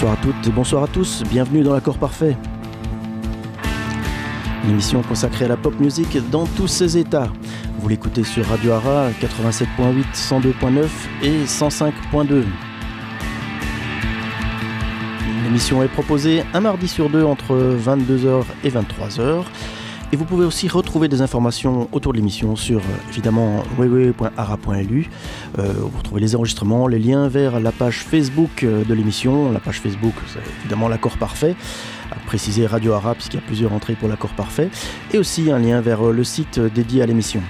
Bonsoir à toutes et bonsoir à tous, bienvenue dans l'accord parfait. Une émission consacrée à la pop music dans tous ses états. Vous l'écoutez sur Radio Ara 87.8, 102.9 et 105.2. L'émission est proposée un mardi sur deux entre 22h et 23h. Et vous pouvez aussi retrouver des informations autour de l'émission sur évidemment www.ara.lu. Euh, vous retrouvez les enregistrements, les liens vers la page Facebook euh, de l'émission. La page Facebook, c'est évidemment l'accord parfait. À préciser Radio Ara puisqu'il y a plusieurs entrées pour l'accord parfait. Et aussi un lien vers le site dédié à l'émission.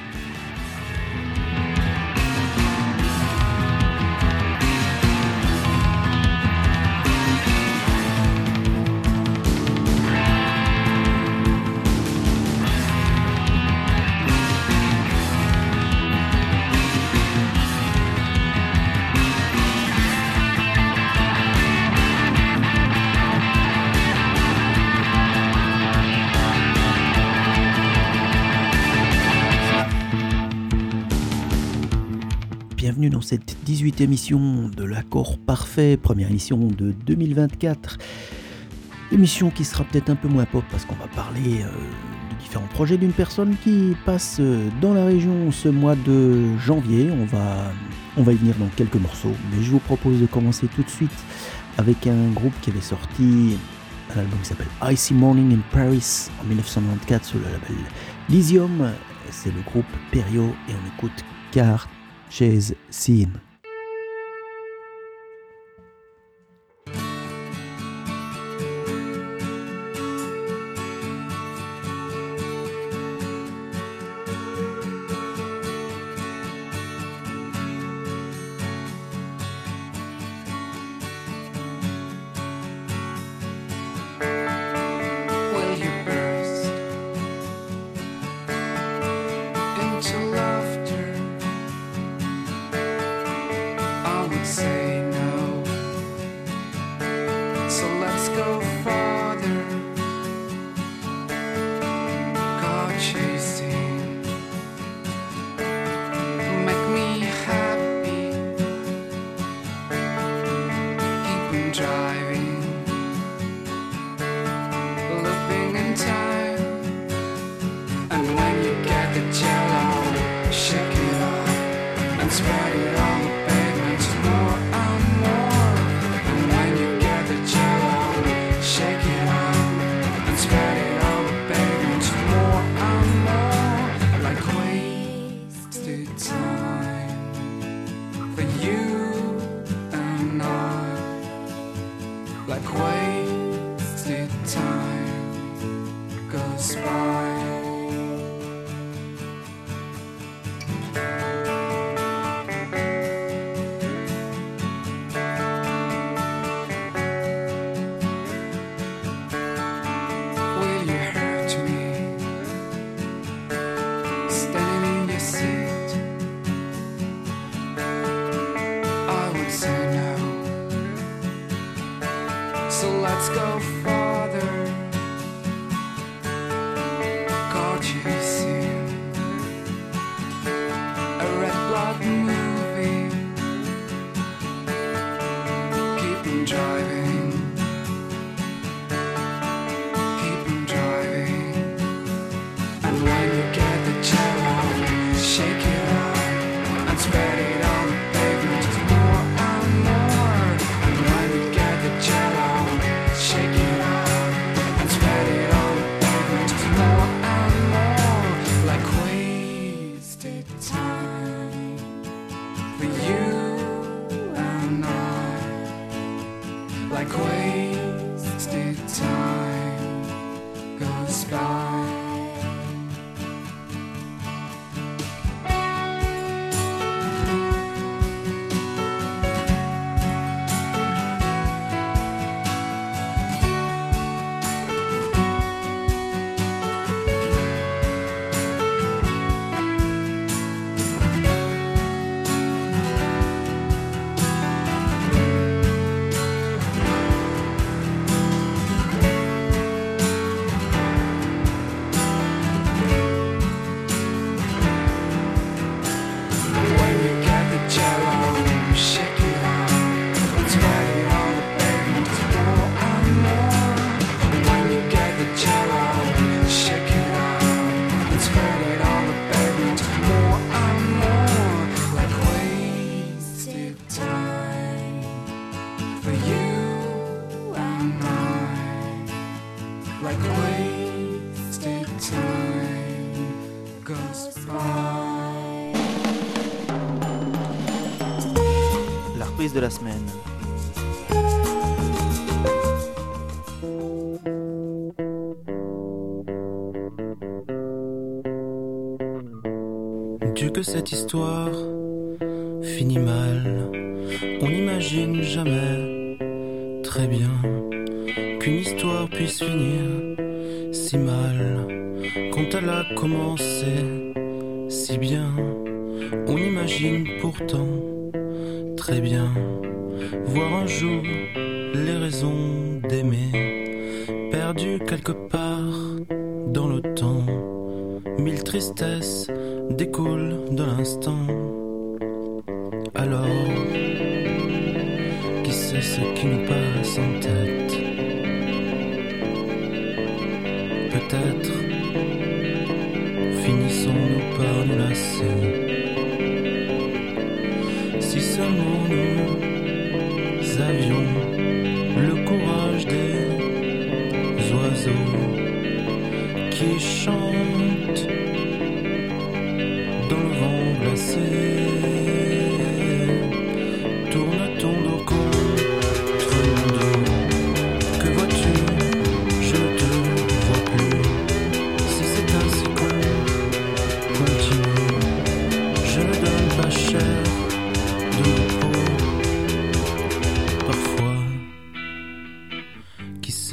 Cette 18 émission de l'accord parfait, première émission de 2024. Émission qui sera peut-être un peu moins pop parce qu'on va parler euh, de différents projets d'une personne qui passe euh, dans la région ce mois de janvier. On va, on va y venir dans quelques morceaux, mais je vous propose de commencer tout de suite avec un groupe qui avait sorti un album qui s'appelle Icy Morning in Paris en 1994 sur le label Lysium. C'est le groupe Perio et on écoute Car Chase Scene. La the time goes by.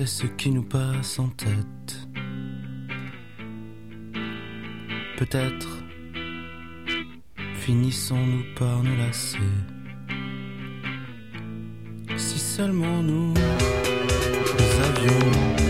Ce qui nous passe en tête? Peut-être finissons-nous par nous lasser. Si seulement nous avions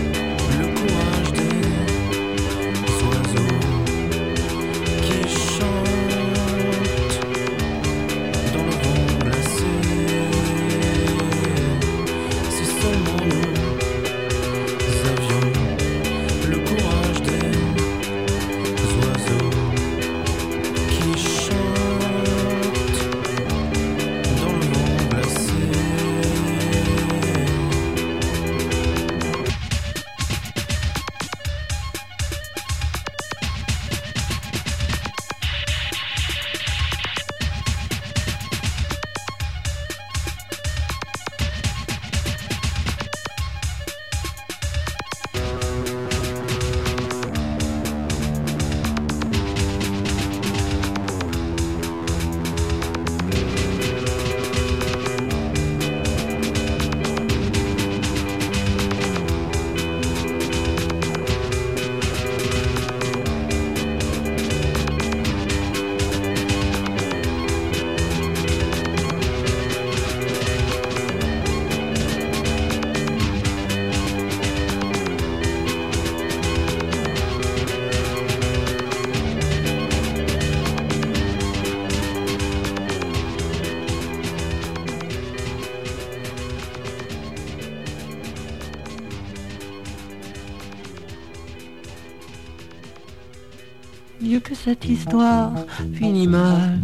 Dieu que cette histoire finit mal,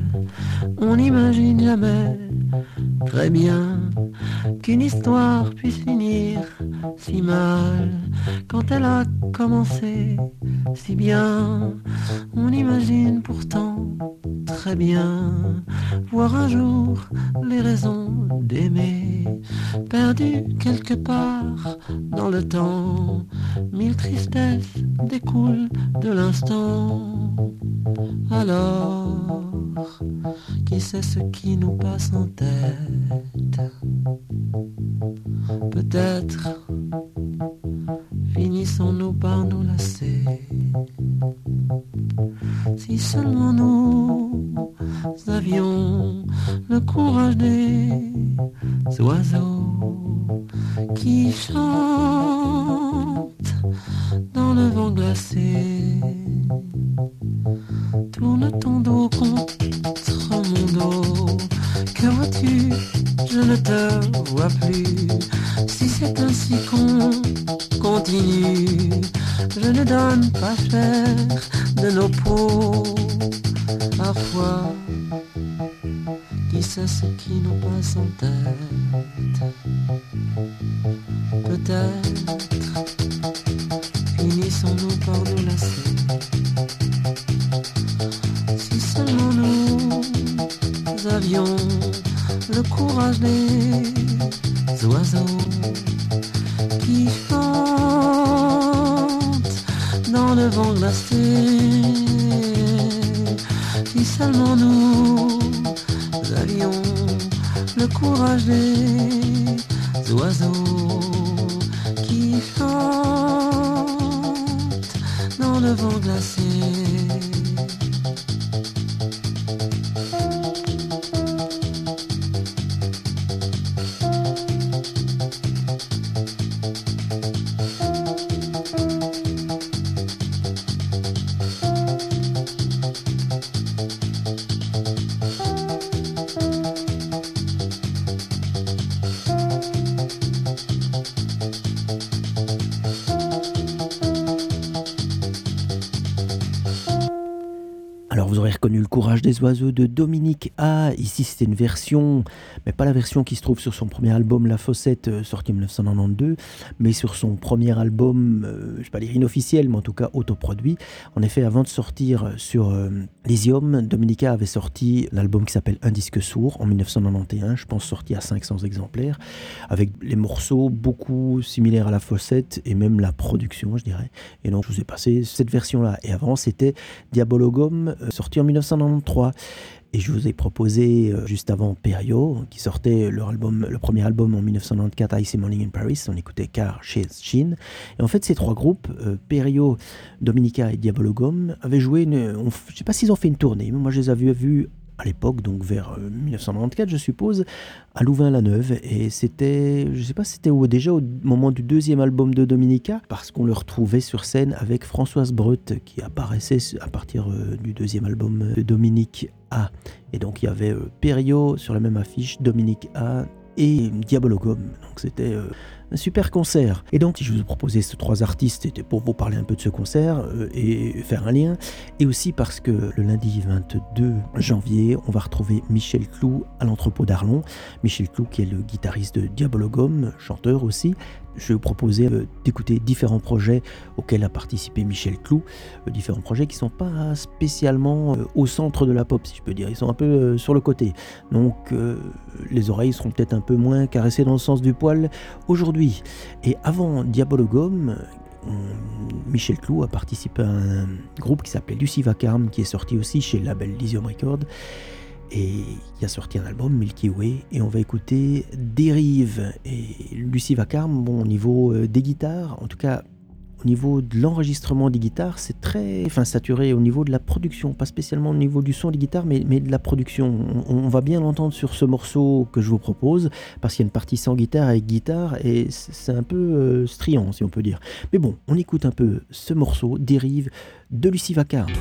on n'imagine jamais très bien qu'une histoire puisse finir si mal quand elle a commencé si bien. On imagine pourtant très bien voir un jour les raisons d'aimer perdues quelque part dans le temps. Mille tristesses découlent de l'instant. Alors, qui sait ce qui nous passe en tête? Peut-être finissons-nous par nous lasser. Si seulement nous avions le courage des oiseaux qui chantent dans le vent glacé. Tourne ton dos contre mon dos. Que vois-tu? Je ne te vois plus. Si c'est ainsi qu'on continue, je ne donne pas cher de nos peaux. Parfois, qui sait ce qui nous passe en tête Peut-être le vent glacé. Si seulement nous avions le courage des oiseaux qui chantent dans le vent glacé. Oiseaux de Dominique A. Ici, c'était une version, mais pas la version qui se trouve sur son premier album La Fossette, euh, sorti en 1992, mais sur son premier album, euh, je ne vais pas dire inofficiel, mais en tout cas autoproduit. En effet, avant de sortir sur euh, Lysium, Dominica avait sorti l'album qui s'appelle Un disque sourd en 1991, je pense sorti à 500 exemplaires, avec les morceaux beaucoup similaires à La Fossette et même la production, je dirais. Et donc, je vous ai passé cette version-là. Et avant, c'était Diabologum, sorti en 1993 et je vous ai proposé euh, juste avant Perio, qui sortait leur album, le premier album en 1994, Icy Morning in Paris. On écoutait Car chez Shin. Et en fait, ces trois groupes, euh, Perio, Dominica et Diabologum, avaient joué une. je ne sais pas s'ils ont fait une tournée, mais moi je les avais vus à l'époque, donc vers 1994, euh, je suppose, à Louvain-la-Neuve. Et c'était, je sais pas c'était déjà au moment du deuxième album de Dominica, parce qu'on le retrouvait sur scène avec Françoise Breut, qui apparaissait à partir euh, du deuxième album de Dominique A. Et donc il y avait euh, sur la même affiche, Dominique A et Diabologum. Donc c'était super concert. Et donc, si je vous ai proposé ces trois artistes, c'était pour vous parler un peu de ce concert euh, et faire un lien. Et aussi parce que le lundi 22 janvier, on va retrouver Michel Clou à l'entrepôt d'Arlon. Michel Clou, qui est le guitariste de Diabologum, chanteur aussi, je vous proposer euh, d'écouter différents projets auxquels a participé Michel Clou, euh, différents projets qui ne sont pas spécialement au centre de la pop, si je peux dire, ils sont un peu sur le côté. Donc les oreilles seront peut-être un peu moins caressées dans le sens du poil aujourd'hui. Et avant Diabologum, Michel Clou a participé à un groupe qui s'appelait Lucy Vacarme, qui est sorti aussi chez le label Lysium Records. Et il a sorti un album, Milky Way, et on va écouter Dérive. Et Lucie Vacarme, bon, au niveau euh, des guitares, en tout cas au niveau de l'enregistrement des guitares, c'est très enfin, saturé au niveau de la production, pas spécialement au niveau du son des guitares, mais, mais de la production. On, va bien l'entendre sur ce morceau que je vous propose, parce qu'il y a une partie sans guitare avec guitare, et c'est un peu euh, striant, si on peut dire. Mais bon, on écoute un peu ce morceau, Dérive, de Lucie Vacarme.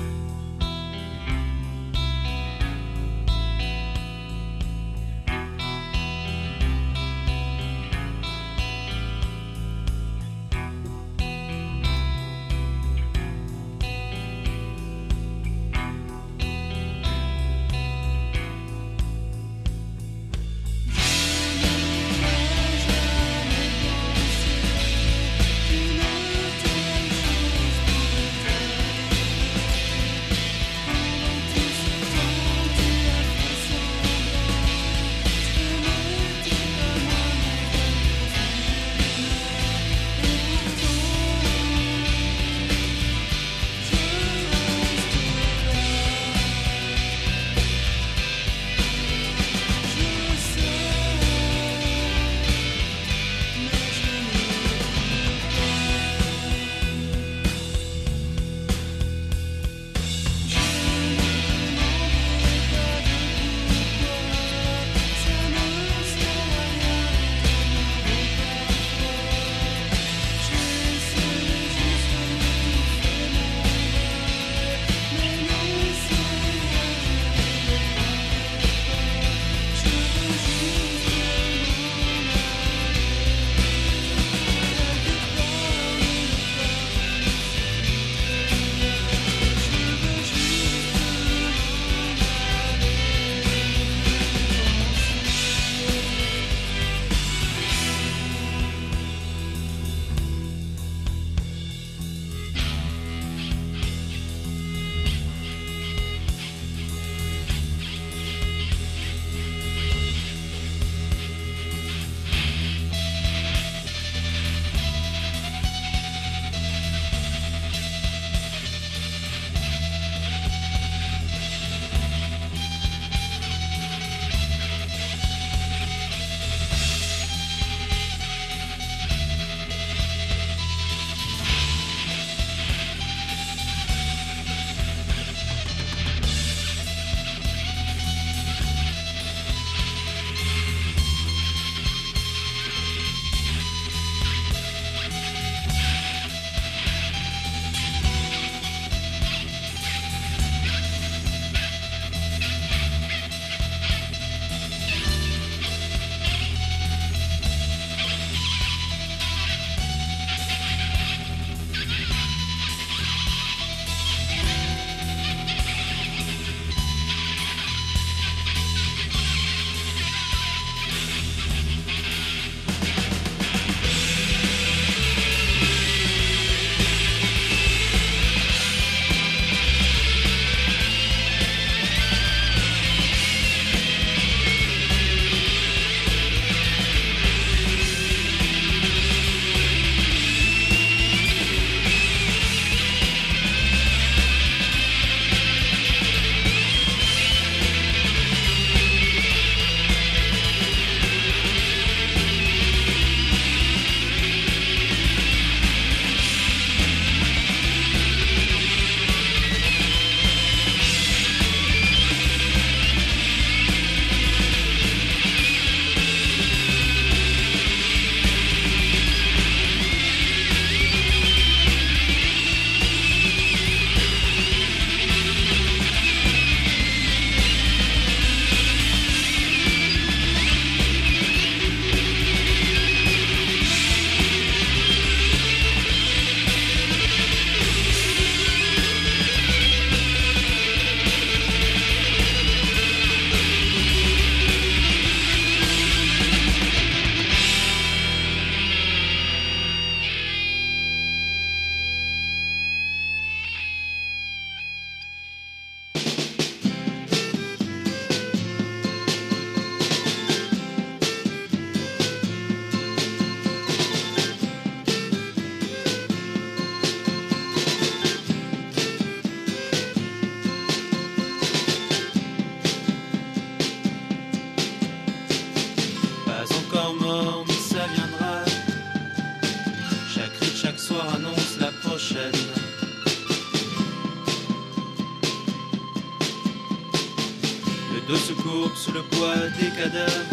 Le poids des cadavres,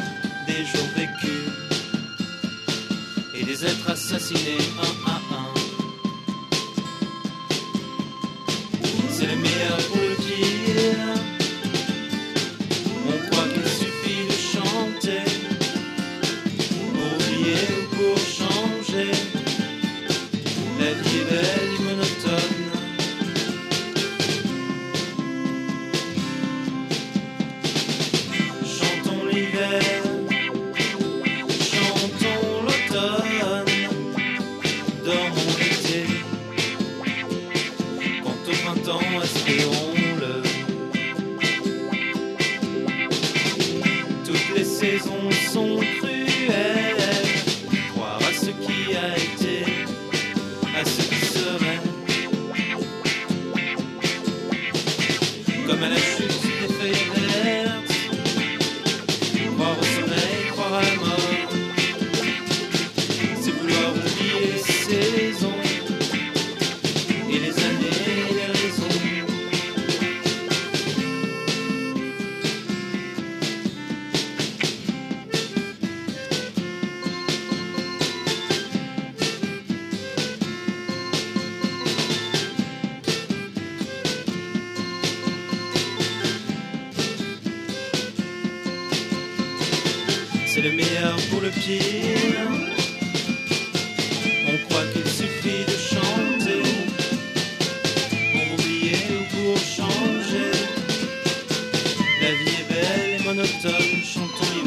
C'est le meilleur pour le pire. On croit qu'il suffit de chanter pour oublier ou pour changer. La vie est belle et monotone. Chantons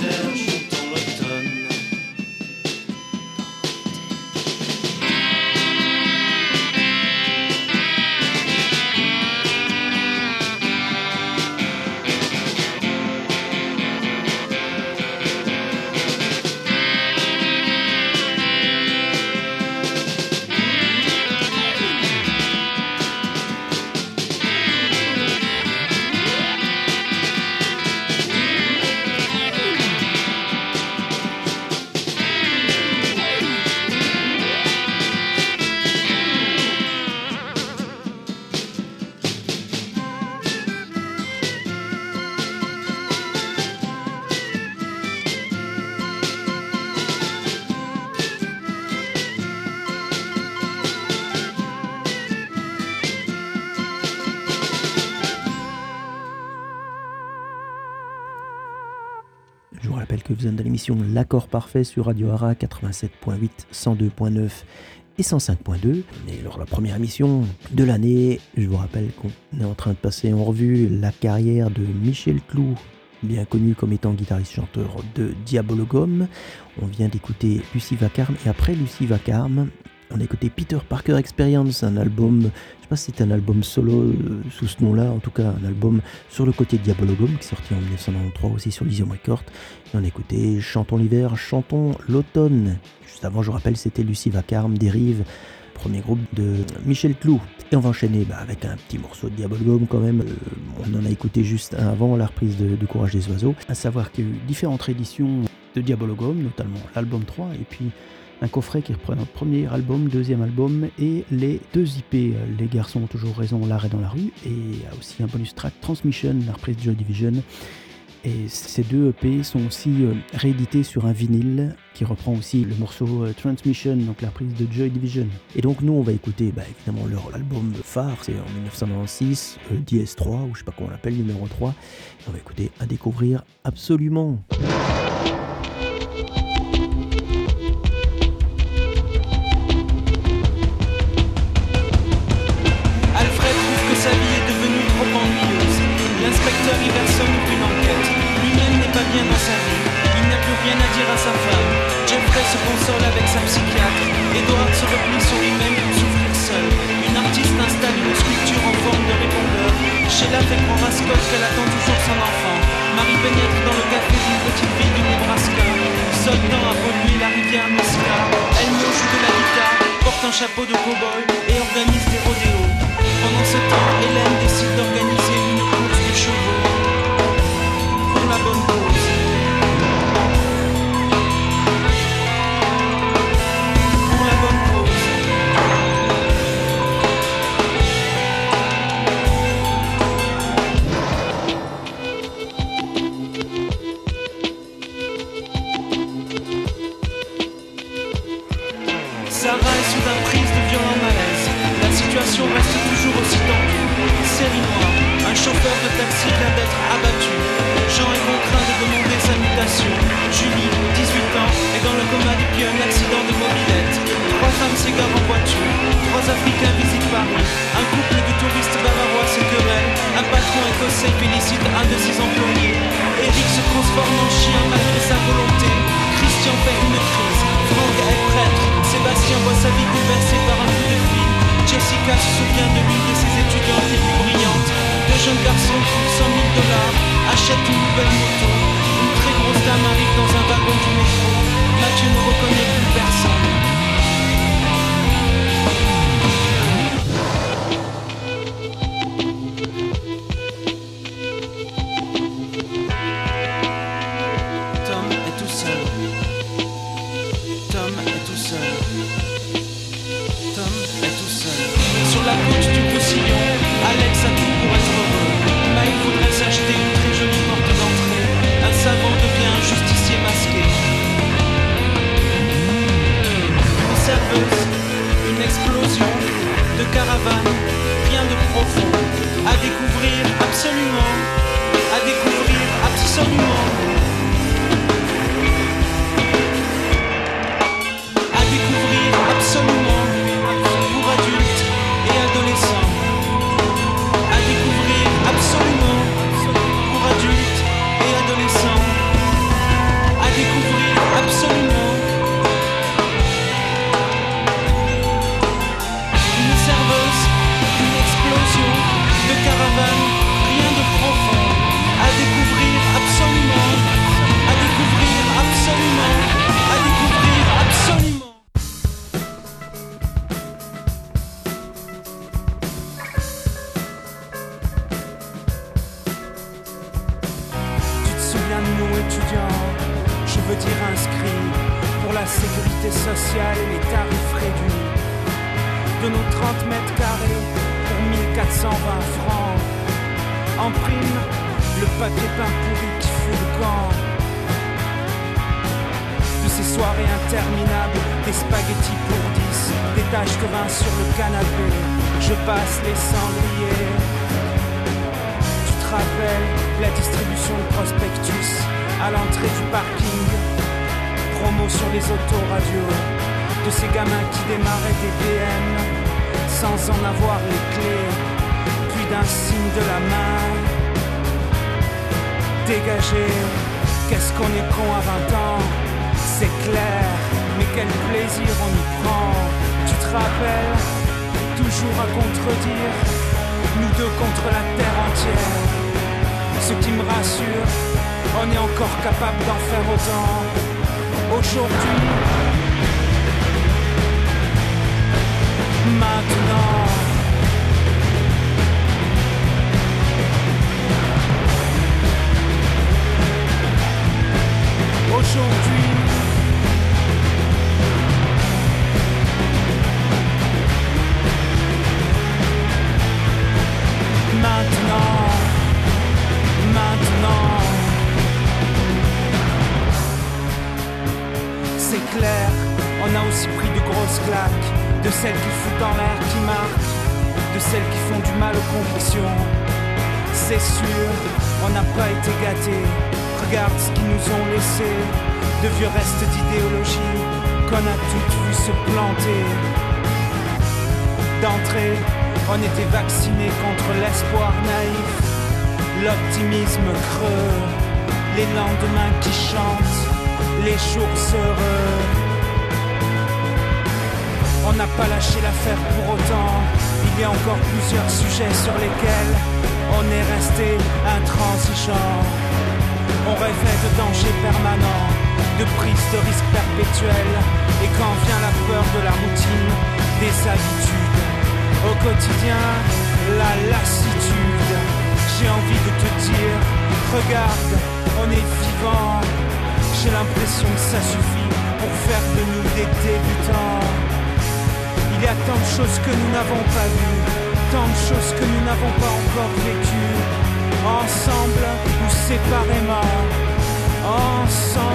L'accord parfait sur Radio Ara 87.8, 102.9 et 105.2. Et alors la première émission de l'année, je vous rappelle qu'on est en train de passer en revue la carrière de Michel Clou, bien connu comme étant guitariste-chanteur de Diabologum. On vient d'écouter Lucie Vacarme et après Lucie Vacarme, on a écouté Peter Parker Experience, un album, je sais pas si c'est un album solo euh, sous ce nom-là, en tout cas un album sur le côté Diabologum qui est sorti en 1993 aussi sur Lysium Records. Et on a écouté Chantons l'hiver, Chantons l'automne. Juste avant, je rappelle, c'était Lucie Vacarme, Dérive, premier groupe de Michel Clou. Et on va enchaîner bah, avec un petit morceau de Diabologum quand même. Euh, on en a écouté juste avant la reprise de, de Courage des Oiseaux. À savoir qu'il y a eu différentes rééditions de Diabologum, notamment l'album 3 et puis un coffret qui reprend notre premier album, deuxième album et les deux IP. Les garçons ont toujours raison, l'art est dans la rue. Et aussi un bonus track Transmission, la reprise de Joy Division. Et ces deux EP sont aussi euh, réédités sur un vinyle qui reprend aussi le morceau euh, Transmission, donc la reprise de Joy Division. Et donc nous on va écouter bah, évidemment leur album phare, c'est en 1996, euh, DS3 ou je sais pas comment on l'appelle, numéro 3. Et on va écouter à découvrir absolument. Depuis un accident de mobilette. Trois femmes s'égarent en voiture. Trois Africains visitent Paris. Un couple de touristes bavarois se querelle. Un patron écossais félicite un de ses employés. Eric se transforme en chien malgré sa volonté. Christian fait une crise. Franck est prêtre. Sébastien voit sa vie bouleversée par un coup de fil. Jessica se souvient de l'une de ses étudiantes les plus brillantes. Deux jeunes garçons trouvent 100 000 dollars, achètent une nouvelle moto. Une très grosse dame arrive dans un wagon du métro. Mathieu ne reconnaît plus personne. Tom nous étudiants, je veux dire inscrits pour la sécurité sociale et les tarifs réduits. De nos 30 mètres carrés pour 1420 francs. En prime, le paquet pain pourri qui fout le camp. De ces soirées interminables, des spaghettis pour 10, des taches de vin sur le canapé. Je passe les cendriers. Tu te rappelles la distribution de prospectus? À l'entrée du parking. Promo sur les autoradios de ces gamins qui démarraient des BM sans en avoir les clés, puis d'un signe de la main. Dégagé, qu'est-ce qu'on est con à 20 ans, c'est clair, mais quel plaisir on y prend. Tu te rappelles, toujours à contredire, nous deux contre la terre entière. Ce qui me rassure, on est encore capable d'en faire autant. Aujourd'hui, maintenant. Aujourd'hui, on a aussi pris de grosses claques, de celles qui foutent dans l'air, qui marquent, de celles qui font du mal aux convictions. C'est sûr, on n'a pas été gâtés. Regarde ce qu'ils nous ont laissé, de vieux restes d'idéologie qu'on a toutes vu se planter. D'entrée, on était vaccinés contre l'espoir naïf, l'optimisme creux, les lendemains qui chantent, les jours heureux. On n'a pas lâché l'affaire pour autant. Il y a encore plusieurs sujets sur lesquels on est resté intransigeant. On rêvait de dangers permanents, de prise de risques perpétuels. Et quand vient la peur de la routine, des habitudes. Au quotidien, la lassitude. J'ai envie de te dire, regarde, on est vivant. J'ai l'impression que ça suffit pour faire de nous des débutants. Il y a tant de choses que nous n'avons pas vues, tant de choses que nous n'avons pas encore vécues. Ensemble ou séparément, ensemble.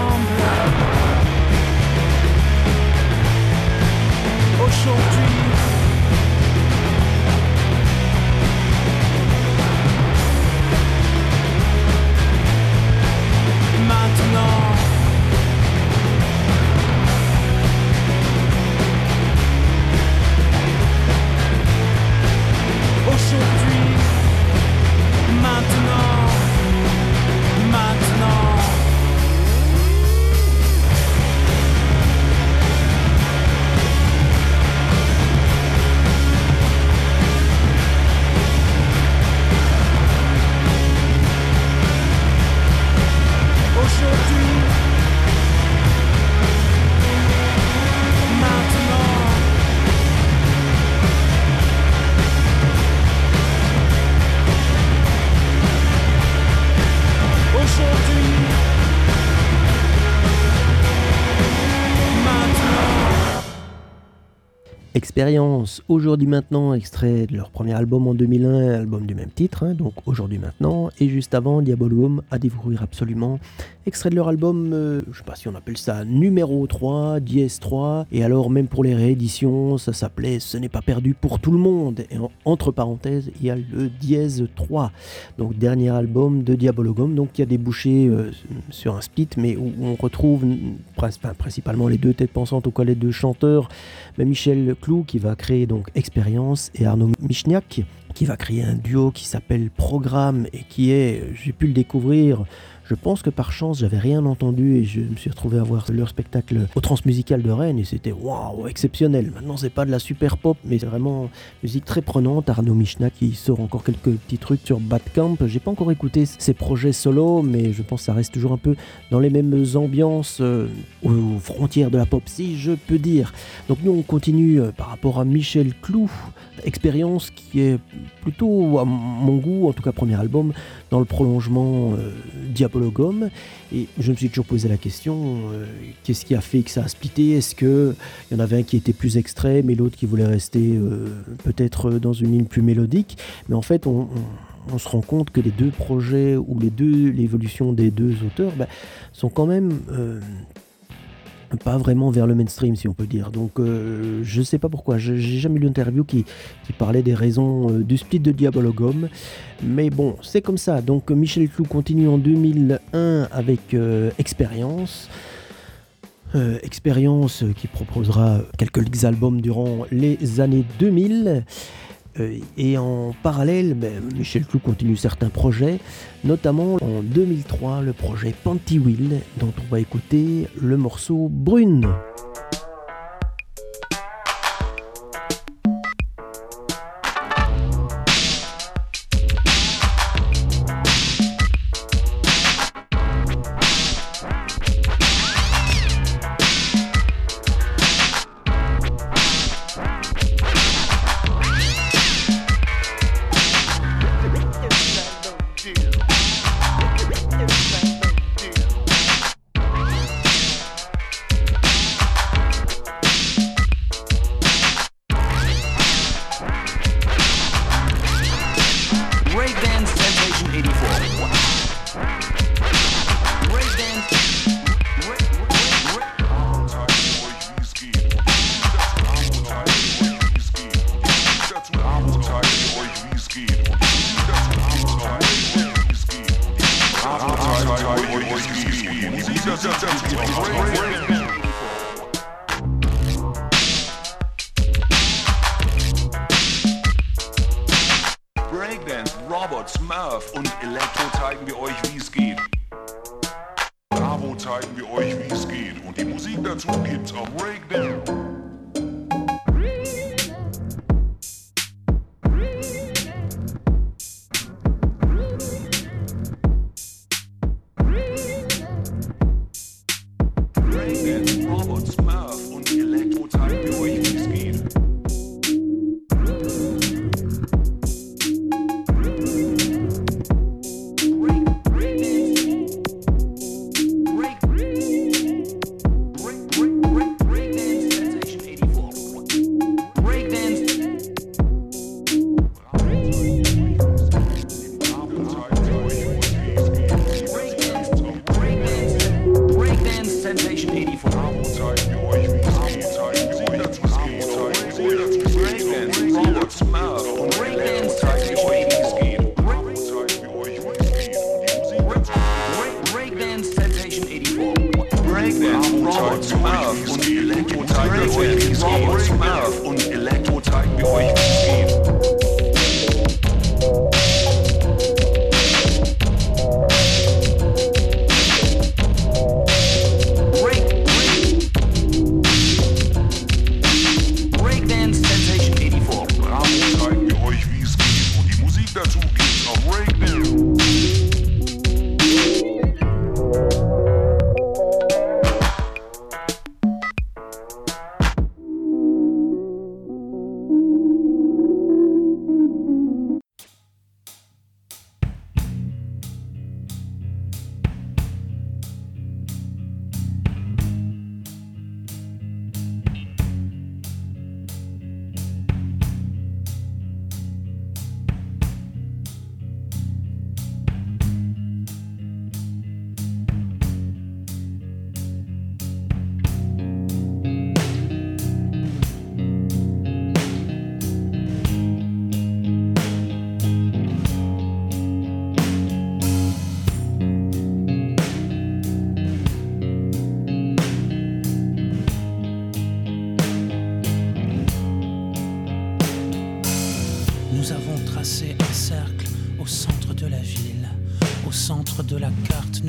Expérience, aujourd'hui maintenant, extrait de leur premier album en 2001, album du même titre, hein, donc aujourd'hui maintenant, et juste avant, Diabolum à découvrir absolument, extrait de leur album, euh, je sais pas si on appelle ça numéro 3, dièse 3, et alors même pour les rééditions, ça s'appelait Ce n'est pas perdu pour tout le monde, et entre parenthèses, il y a le dièse 3, donc dernier album de Diabologum, donc qui a débouché euh, sur un split, mais où on retrouve principalement les deux têtes pensantes, ou quoi les deux chanteurs, Michel Clou qui va créer donc Expérience et Arnaud Michniak qui va créer un duo qui s'appelle Programme et qui est, j'ai pu le découvrir je pense que par chance, j'avais rien entendu et je me suis retrouvé à voir leur spectacle au Transmusical de Rennes et c'était waouh, exceptionnel. Maintenant, c'est pas de la super pop, mais c'est vraiment musique très prenante. Arnaud Michna qui sort encore quelques petits trucs sur Badcamp. J'ai pas encore écouté ses projets solo, mais je pense que ça reste toujours un peu dans les mêmes ambiances euh, aux frontières de la pop, si je peux dire. Donc, nous, on continue euh, par rapport à Michel Clou, expérience qui est plutôt à mon goût, en tout cas premier album, dans le prolongement euh, Diabologum. Et je me suis toujours posé la question, euh, qu'est-ce qui a fait que ça a splitté? Est-ce qu'il y en avait un qui était plus extrême et l'autre qui voulait rester euh, peut-être dans une ligne plus mélodique? Mais en fait, on, se rend compte que les deux projets ou les deux l'évolution des deux auteurs bah, sont quand même pas vraiment vers le mainstream, si on peut dire. Donc, euh, je sais pas pourquoi. J'ai jamais lu d'interview qui, qui parlait des raisons euh, du split de Diabologum. Mais bon, c'est comme ça. Donc, Michel Clou continue en 2001 avec euh, Expérience. Expérience qui proposera quelques albums durant les années 2000. Euh, et en parallèle, ben, Michel Clou continue certains projets, notamment en 2003 le projet Panty dont on va écouter le morceau Brune.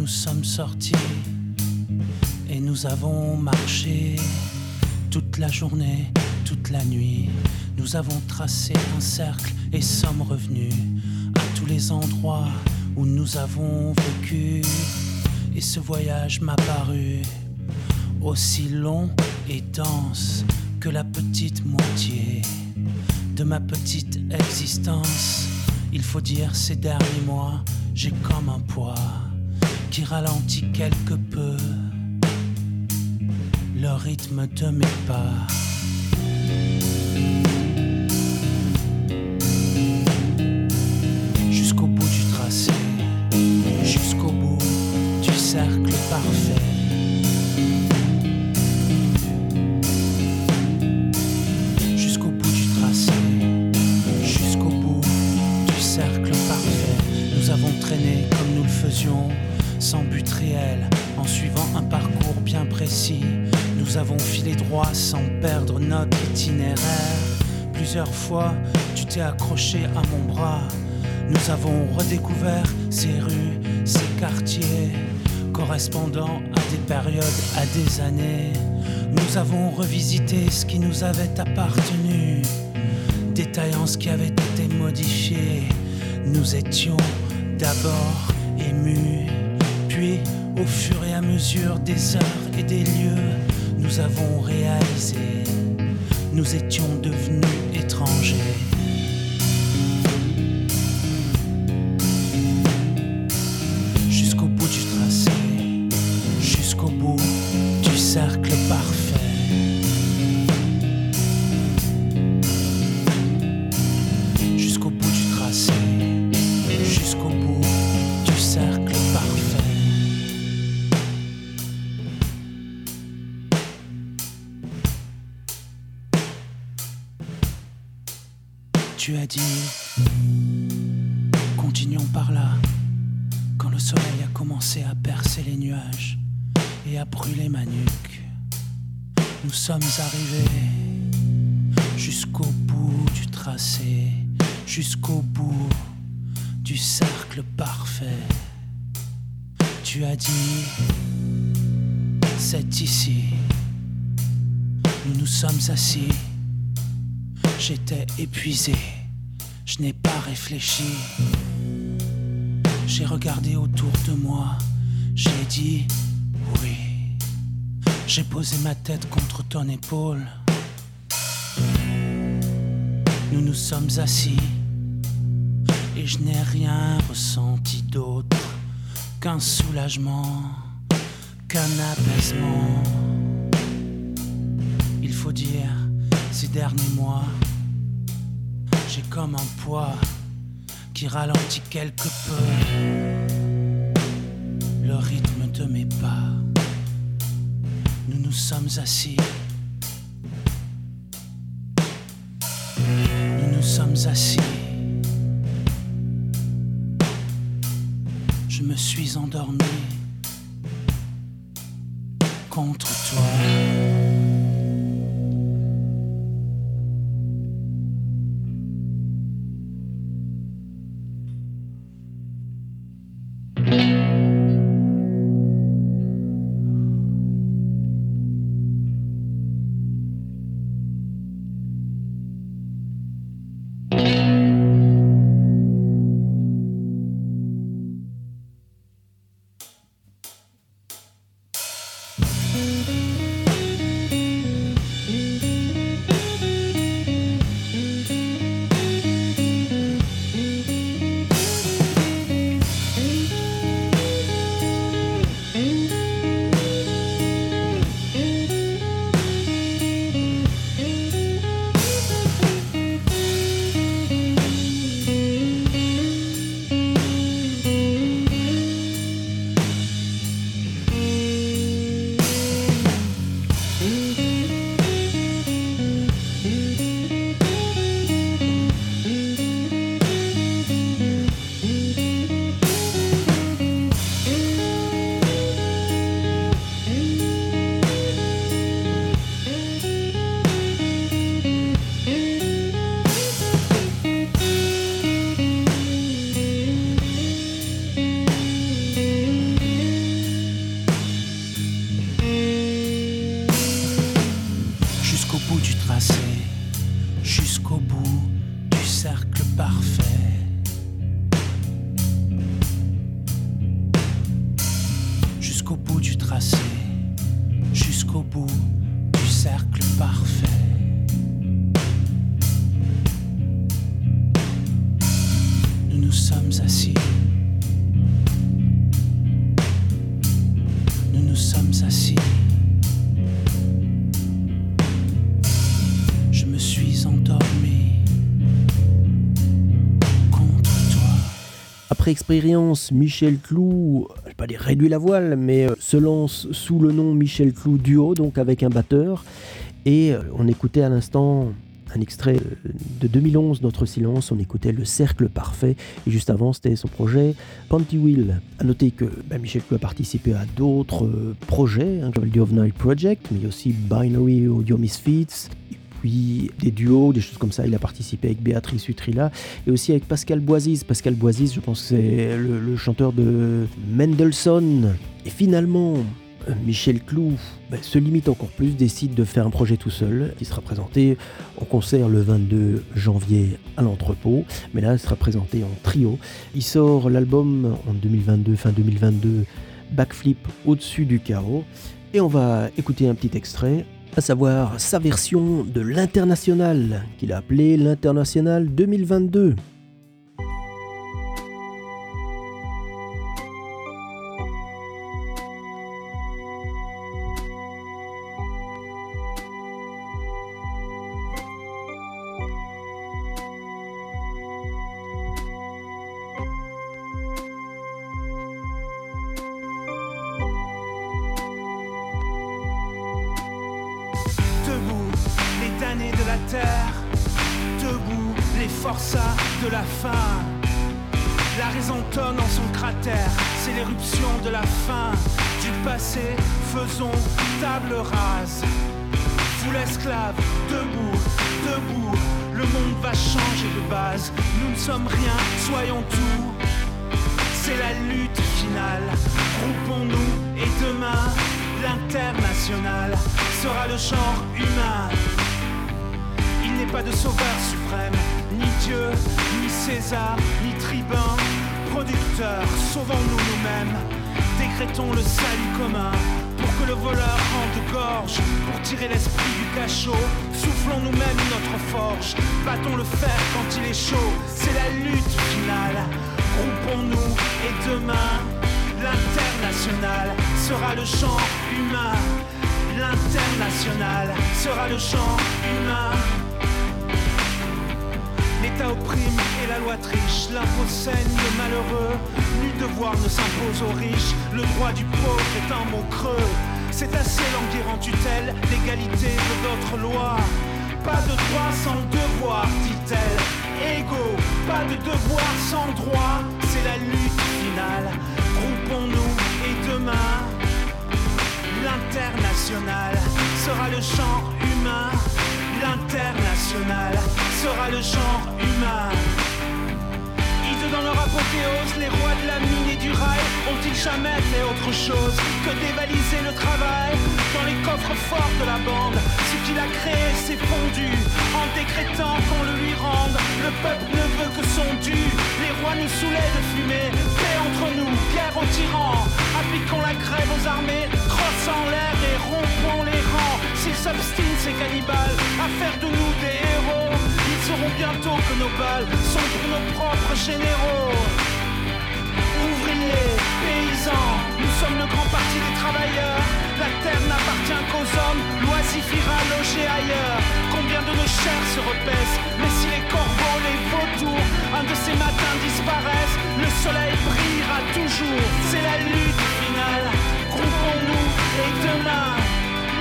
Sommes sortis et nous avons marché toute la journée, toute la nuit. Nous avons tracé un cercle et sommes revenus à tous les endroits où nous avons vécu. Et ce voyage m'a paru aussi long et dense que la petite moitié de ma petite existence. Il faut dire ces derniers mois, j'ai comme un poids qui ralentit quelque peu le rythme de mes pas. Sans perdre notre itinéraire. Plusieurs fois, tu t'es accroché à mon bras. Nous avons redécouvert ces rues, ces quartiers, correspondant à des périodes, à des années. Nous avons revisité ce qui nous avait appartenu, détaillant ce qui avait été modifié. Nous étions d'abord émus, puis au fur et à mesure des heures et des lieux, nous avons réalisé, nous étions devenus sommes arrivés jusqu'au bout du tracé, jusqu'au bout du cercle parfait. Tu as dit, c'est ici. Nous nous sommes assis. J'étais épuisé, je n'ai pas réfléchi. J'ai regardé autour de moi, j'ai dit oui. J'ai posé ma tête contre ton épaule. Nous nous sommes assis et je n'ai rien ressenti d'autre qu'un soulagement, qu'un apaisement. Il faut dire, ces derniers mois, j'ai comme un poids qui ralentit quelque peu le rythme de mes pas. Nous nous sommes assis. Nous nous sommes assis. Je me suis endormi contre toi. Nous nous sommes assis. Je me suis endormi contre toi. Après expérience, Michel Clou, je vais pas dire réduit la voile, mais euh, se lance sous le nom Michel Clou Duo, donc avec un batteur. Et euh, on écoutait à l'instant un extrait euh, de 2011, Notre Silence, on écoutait Le Cercle Parfait, et juste avant c'était son projet Panty Wheel. A noter que bah, Michel Clou a participé à d'autres euh, projets, hein, le of Night Project, mais aussi Binary Audio Misfits, et puis des duos, des choses comme ça. Il a participé avec Béatrice Utrilla et aussi avec Pascal Boisis. Pascal Boisis, je pense c'est le, le chanteur de Mendelssohn. Et finalement, Michel Clou bah, se limite encore plus, décide de faire un projet tout seul, qui sera présenté en concert le 22 janvier à l'entrepôt, mais là il sera présenté en trio. Il sort l'album en 2022, fin 2022, Backflip au-dessus du chaos, et on va écouter un petit extrait, à savoir sa version de l'International, qu'il a appelé l'International 2022. Passé, faisons table rase. Foule esclave, debout, debout. Le monde va changer de base. Nous ne sommes rien, soyons tout. C'est la lutte finale. Groupons-nous et demain, l'international sera le genre humain. Il n'est pas de sauveur suprême, ni Dieu, ni César, ni tribun. Producteur, sauvons-nous nous-mêmes. Décrétons le salut commun pour que le voleur rende gorge. Pour tirer l'esprit du cachot, soufflons nous-mêmes notre forge. Battons le fer quand il est chaud, c'est la lutte finale. Groupons-nous et demain, l'international sera le champ humain. L'international sera le champ humain. L'État opprime et la loi triche, l'impôt saigne le malheureux, nul devoir ne s'impose aux riches, le droit du pauvre est un mot creux. C'est assez languir en tutelle, l'égalité de d'autres lois. Pas de droit sans devoir, dit-elle. Égaux, pas de devoir sans droit, c'est la lutte finale. Groupons-nous et demain, l'international sera le champ humain. L'international sera le genre humain. Dans leur apothéose, les rois de la mine et du rail ont-ils jamais fait autre chose que dévaliser le travail dans les coffres forts de la bande? Ce qu'il a créé s'est fondu en décrétant qu'on le lui rende. Le peuple ne veut que son dû. Les rois nous saoulaient de fumer. Paix entre nous, guerre aux tyrans. Appliquons la grève aux armées, crosse en l'air et rompons les rangs. S'ils s'obstinent, ces cannibales, à faire de nous des héros, ils sauront bientôt que nos balles sont pour nos propres généraux. Ouvriers, paysans, nous sommes le grand parti des travailleurs. La terre n'appartient qu'aux hommes, l'oisif ira loger ailleurs. Combien de nos chairs se repaissent, mais si les corbeaux, les vautours, un de ces matins disparaissent, le soleil brillera toujours. C'est la lutte finale, groupons-nous et demain,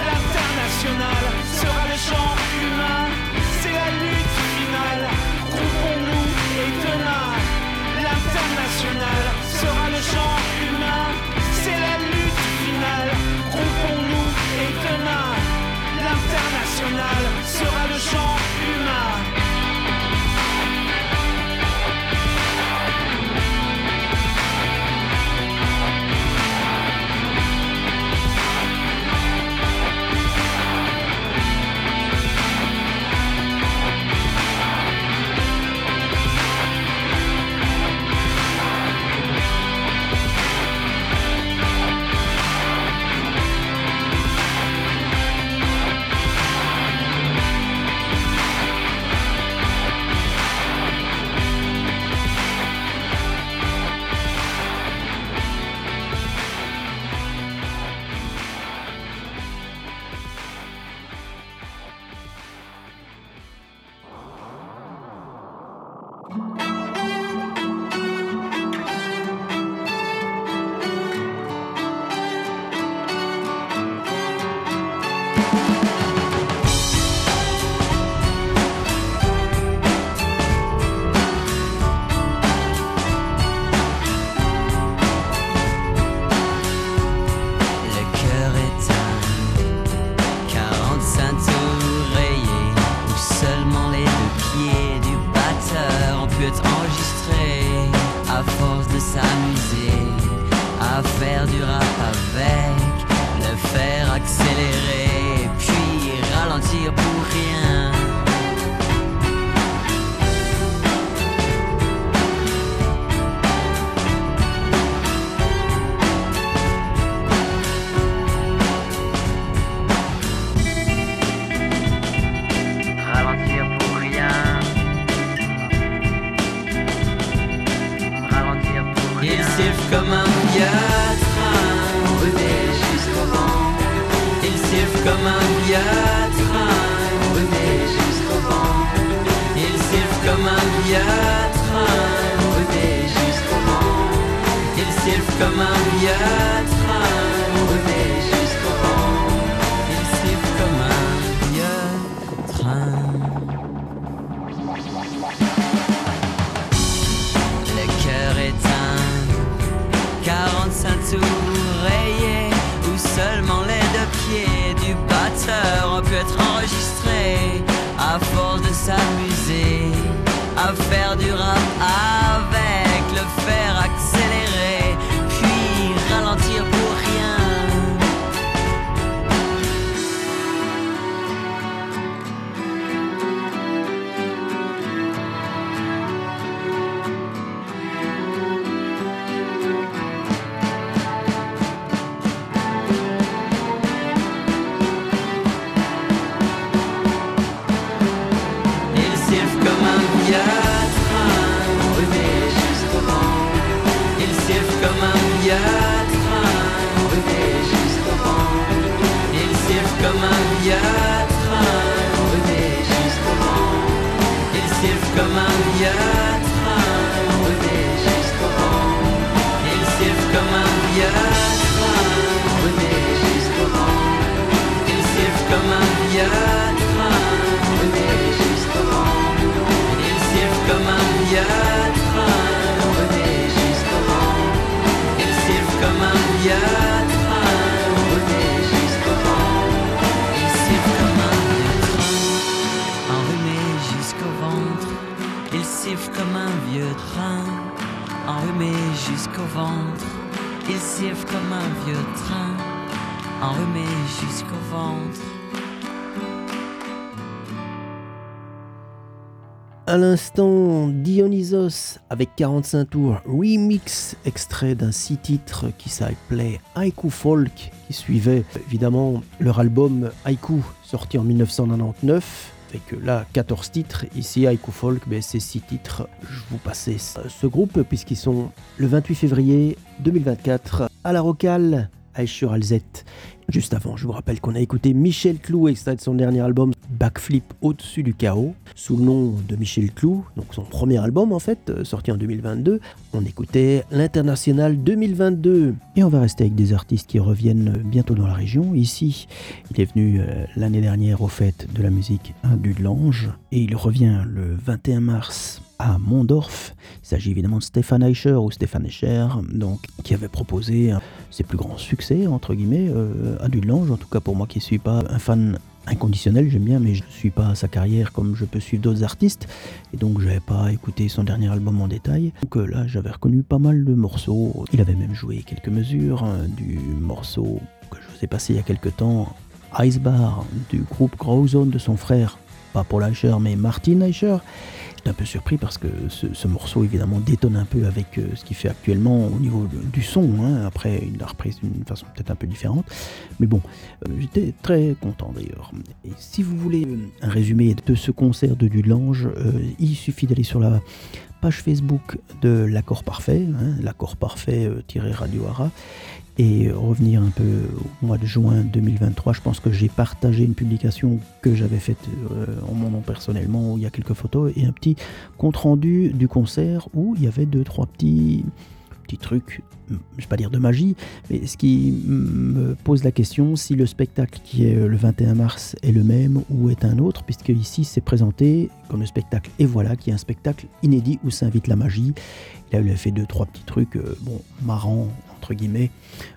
l'international sera le champ humain. C'est la lutte finale, groupons-nous et demain, l'international sera le champ humain. C'est la lutte finale, groupons-nous et demain, l'international sera le champ jusqu'au ventre. Il siffle comme un vieux train enrhumé jusqu'au ventre. À l'instant, Dionysos avec 45 tours remix, extrait d'un six titres qui s'appelait Haiku Folk, qui suivait évidemment leur album Haiku, sorti en 1999. Avec là 14 titres, ici Haiku Folk, ben, c'est 6 titres. Je vous passais ce groupe puisqu'ils sont le 28 février 2024 à la Rocale à Esch-sur-Alzette. Juste avant, je vous rappelle qu'on a écouté Michel Clou, extrait de son dernier album Backflip au-dessus du chaos, sous le nom de Michel Clou, donc son premier album en fait, euh, sorti en 2022. On écoutait l'International 2022. Et on va rester avec des artistes qui reviennent bientôt dans la région. Ici, il est venu euh, l'année dernière au fête de la musique du de l'Ange, et il revient le 21 mars à Mondorf. Il s'agit évidemment de Stéphane Eicher ou Stéphane Escher, donc, qui avait proposé ses plus grands succès, entre guillemets, euh, à Dudelange. En tout cas, pour moi qui ne suis pas un fan inconditionnel, j'aime bien, mais je ne suis pas sa carrière comme je peux suivre d'autres artistes. Et donc, je n'avais pas écouté son dernier album en détail. Donc euh, là, j'avais reconnu pas mal de morceaux. Il avait même joué quelques mesures hein, du morceau que je vous ai passé il y a quelques temps, Ice Bar, du groupe Growzone de son frère, pas Paul Eicher, mais Martin Eicher. J'étais un peu surpris parce que ce, ce morceau évidemment détonne un peu avec euh, ce qu'il fait actuellement au niveau du son. hein. Après, il l'a repris d'une façon peut-être un peu différente. Mais bon, euh, j'étais très content d'ailleurs. Et si vous voulez euh, un résumé de ce concert de Dudelange, il suffit d'aller sur la page Facebook de l'accord parfait, hein, l'accord parfait euh, tiré Radio Hara, et revenir un peu au mois de juin 2023. Je pense que j'ai partagé une publication que j'avais faite euh, en mon nom personnellement, où il y a quelques photos, et un petit compte rendu du concert où il y avait deux, trois petits, petits trucs, je vais pas dire de magie, mais ce qui me pose la question si le spectacle qui est le 21 mars est le même ou est un autre, puisque ici c'est présenté comme le spectacle Et voilà, qui est un spectacle inédit où s'invite la magie. Là, il a fait deux, trois petits trucs, euh, bon, marrants, entre guillemets,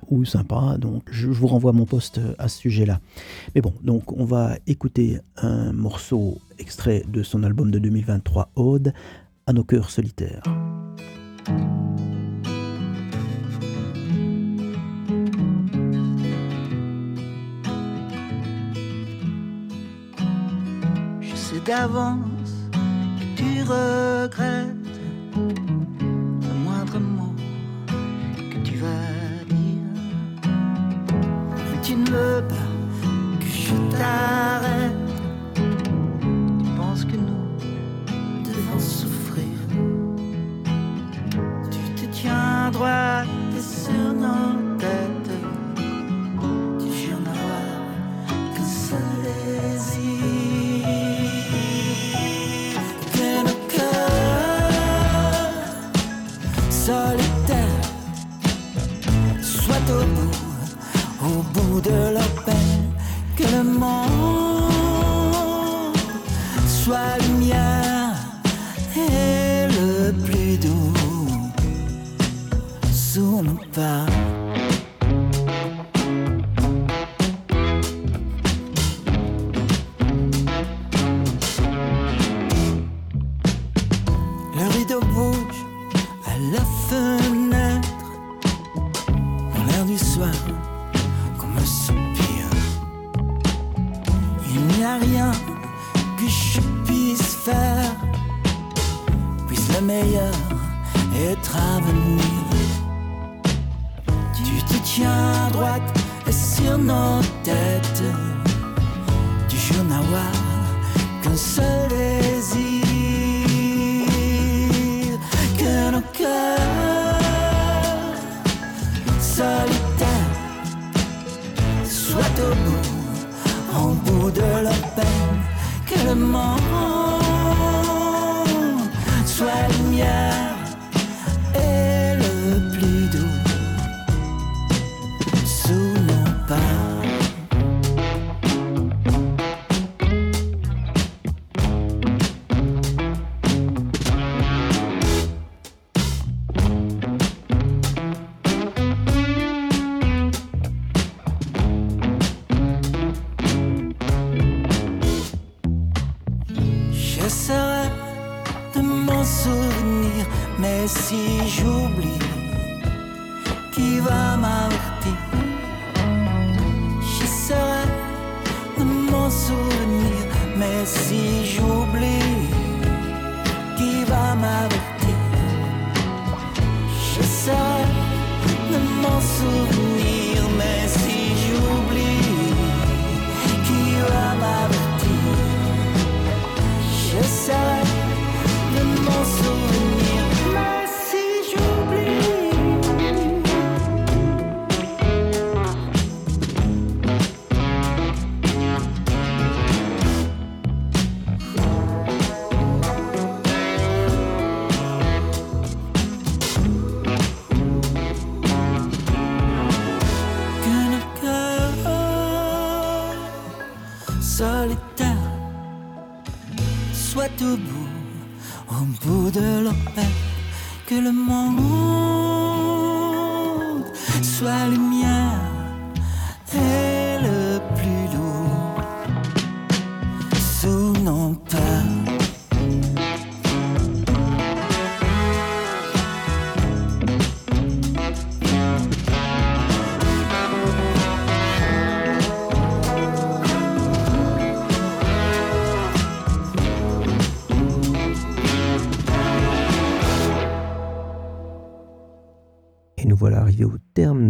ou sympas. Donc, je, vous renvoie mon post euh, à ce sujet-là. Mais bon, donc, on va écouter un morceau extrait de son album de 2023, Ode, à nos cœurs solitaires. Je sais d'avance que tu regrettes tu ne veux pas que je t'arrête. Tu penses que nous devons souffrir?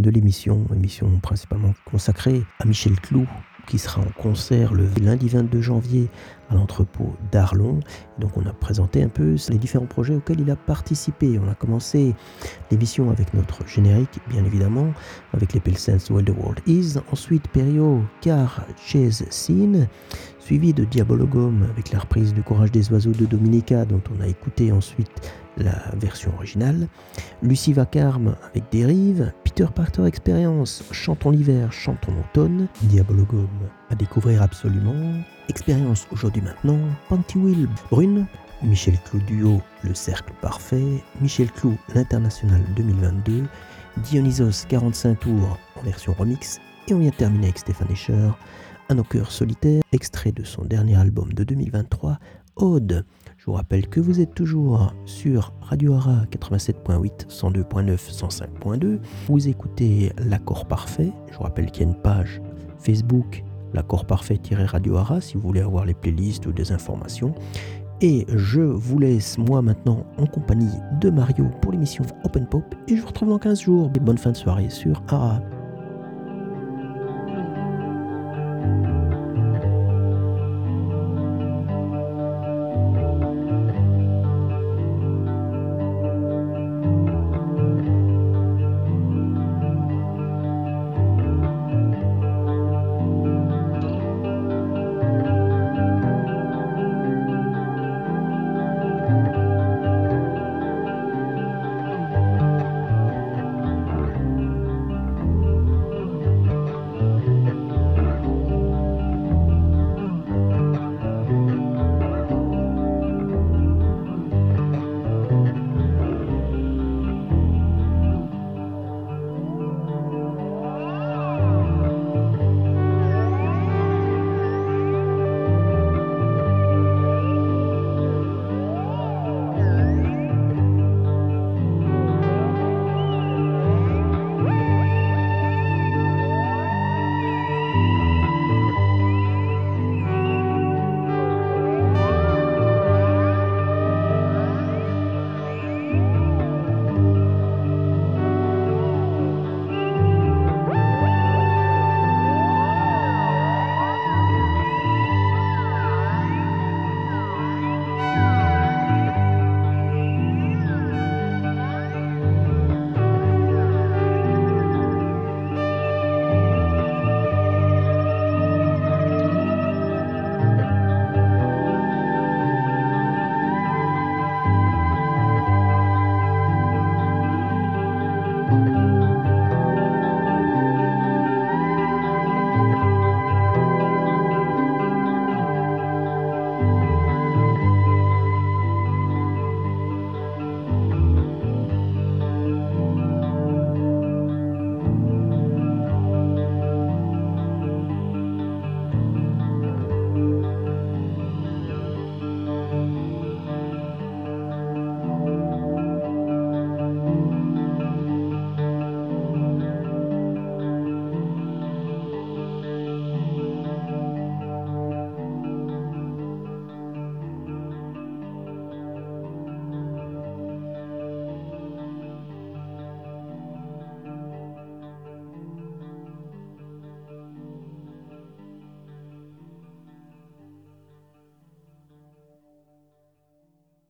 De l'émission, émission principalement consacrée à Michel Clou, qui sera en concert le lundi 22 janvier à l'entrepôt d'Arlon. Donc on a présenté un peu les différents projets auxquels il a participé. On a commencé l'émission avec notre générique, bien évidemment, avec les Pilsens Where the World Is. Ensuite, Perio, Car Chase Scene, suivi de Diabologum avec la reprise du Courage des Oiseaux de Dominica, dont on a écouté ensuite la version originale. Lucie Vacarme avec Dérive, Peter Parker Experience, Chantons l'hiver, Chantons l'automne, Diabologum à découvrir absolument, Expérience aujourd'hui maintenant, Panty Brune, Michel Clou Duo, Le Cercle Parfait, Michel Clou, l'International 2022, Dionysos 45 tours en version remix, et on vient de terminer avec Stéphane Escher, À nos cœurs solitaires, extrait de son dernier album de 2023, Aude. Je vous rappelle que vous êtes toujours sur Radio Ara 87.8, 102.9, 105.2. Vous écoutez L'accord parfait. Je vous rappelle qu'il y a une page Facebook, l'accord parfait-radio Ara, si vous voulez avoir les playlists ou des informations. Et je vous laisse, moi, maintenant, en compagnie de Mario pour l'émission Open Pop. Et je vous retrouve dans 15 jours. Bonne fin de soirée sur Ara.